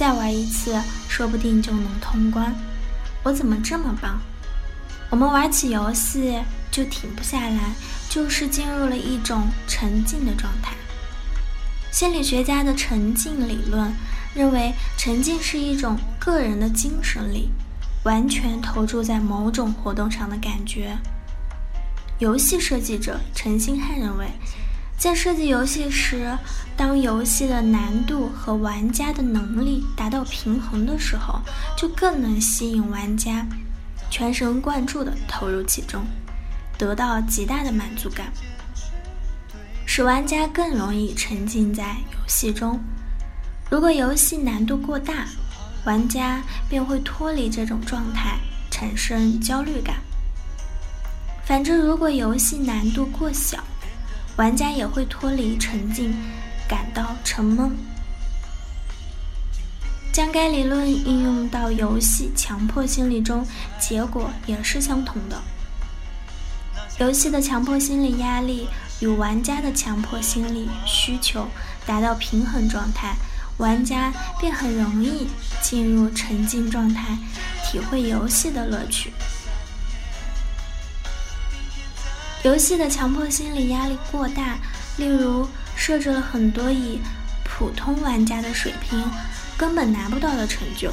再玩一次，说不定就能通关。我怎么这么棒？我们玩起游戏就停不下来，就是进入了一种沉浸的状态。心理学家的沉浸理论认为，沉浸是一种个人的精神力，完全投注在某种活动上的感觉。游戏设计者陈星汉认为。在设计游戏时，当游戏的难度和玩家的能力达到平衡的时候，就更能吸引玩家全神贯注地投入其中，得到极大的满足感，使玩家更容易沉浸在游戏中。如果游戏难度过大，玩家便会脱离这种状态，产生焦虑感。反之，如果游戏难度过小，玩家也会脱离沉浸，感到沉闷。将该理论应用到游戏强迫心理中，结果也是相同的。游戏的强迫心理压力与玩家的强迫心理需求达到平衡状态，玩家便很容易进入沉浸状态，体会游戏的乐趣。游戏的强迫心理压力过大，例如设置了很多以普通玩家的水平根本拿不到的成就，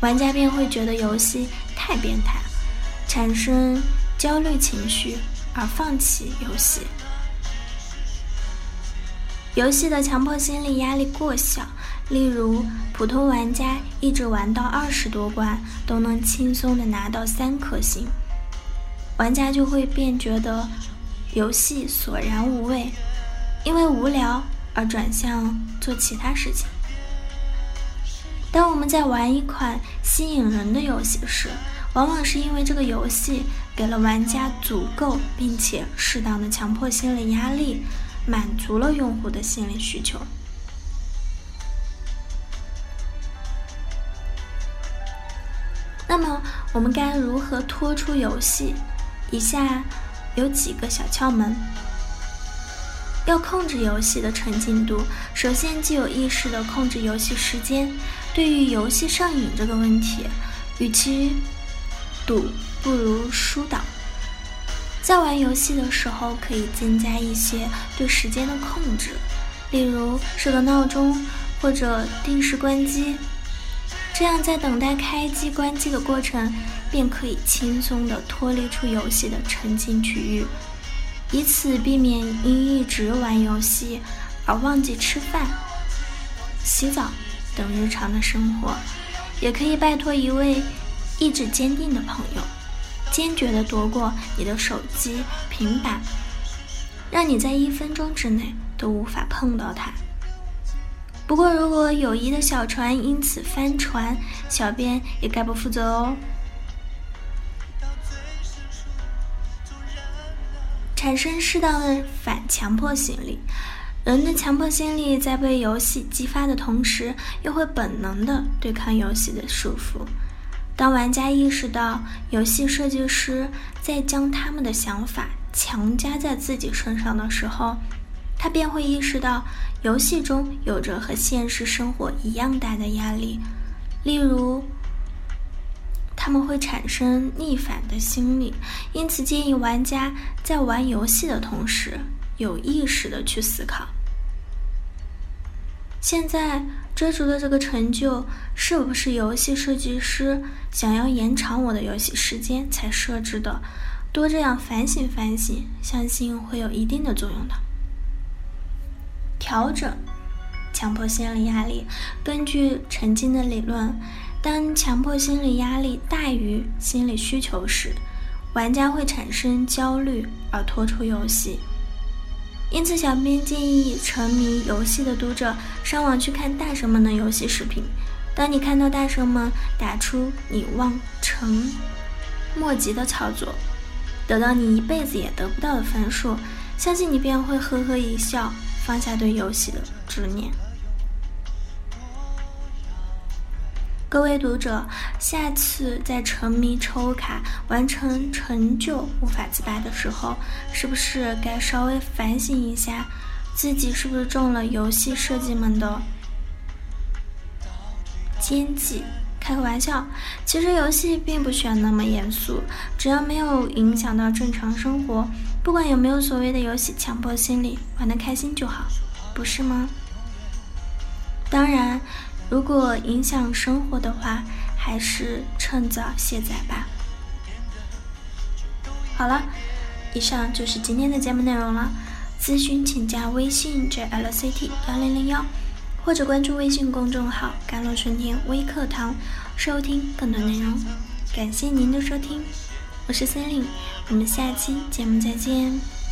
玩家便会觉得游戏太变态，产生焦虑情绪而放弃游戏。游戏的强迫心理压力过小，例如普通玩家一直玩到二十多关都能轻松的拿到三颗星。玩家就会便觉得游戏索然无味，因为无聊而转向做其他事情。当我们在玩一款吸引人的游戏时，往往是因为这个游戏给了玩家足够并且适当的强迫心理压力，满足了用户的心理需求。那么，我们该如何拖出游戏？以下有几个小窍门：要控制游戏的沉浸度，首先就有意识地控制游戏时间。对于游戏上瘾这个问题，与其赌不如疏导。在玩游戏的时候，可以增加一些对时间的控制，例如设个闹钟或者定时关机。这样，在等待开机、关机的过程，便可以轻松地脱离出游戏的沉浸区域，以此避免因一直玩游戏而忘记吃饭、洗澡等日常的生活。也可以拜托一位意志坚定的朋友，坚决地夺过你的手机、平板，让你在一分钟之内都无法碰到它。不过，如果友谊的小船因此翻船，小编也概不负责哦。产生适当的反强迫心理，人的强迫心理在被游戏激发的同时，又会本能的对抗游戏的束缚。当玩家意识到游戏设计师在将他们的想法强加在自己身上的时候，他便会意识到，游戏中有着和现实生活一样大的压力，例如，他们会产生逆反的心理，因此建议玩家在玩游戏的同时，有意识的去思考：现在追逐的这个成就，是不是游戏设计师想要延长我的游戏时间才设置的？多这样反省反省，相信会有一定的作用的。调整强迫心理压力。根据沉浸的理论，当强迫心理压力大于心理需求时，玩家会产生焦虑而拖出游戏。因此，小编建议沉迷游戏的读者上网去看大神们的游戏视频，当你看到大神们打出你望尘莫及的操作，得到你一辈子也得不到的分数，相信你便会呵呵一笑，放下对游戏的执念。各位读者，下次在沉迷抽卡、完成成就无法自拔的时候，是不是该稍微反省一下，自己是不是中了游戏设计们的奸计？开个玩笑，其实游戏并不需要那么严肃，只要没有影响到正常生活，不管有没有所谓的游戏强迫心理，玩得开心就好，不是吗？当然。如果影响生活的话，还是趁早卸载吧。好了，以上就是今天的节目内容了。咨询请加微信 jlct 幺零零幺，或者关注微信公众号“甘露春天微课堂”，收听更多内容。感谢您的收听，我是森林，我们下期节目再见。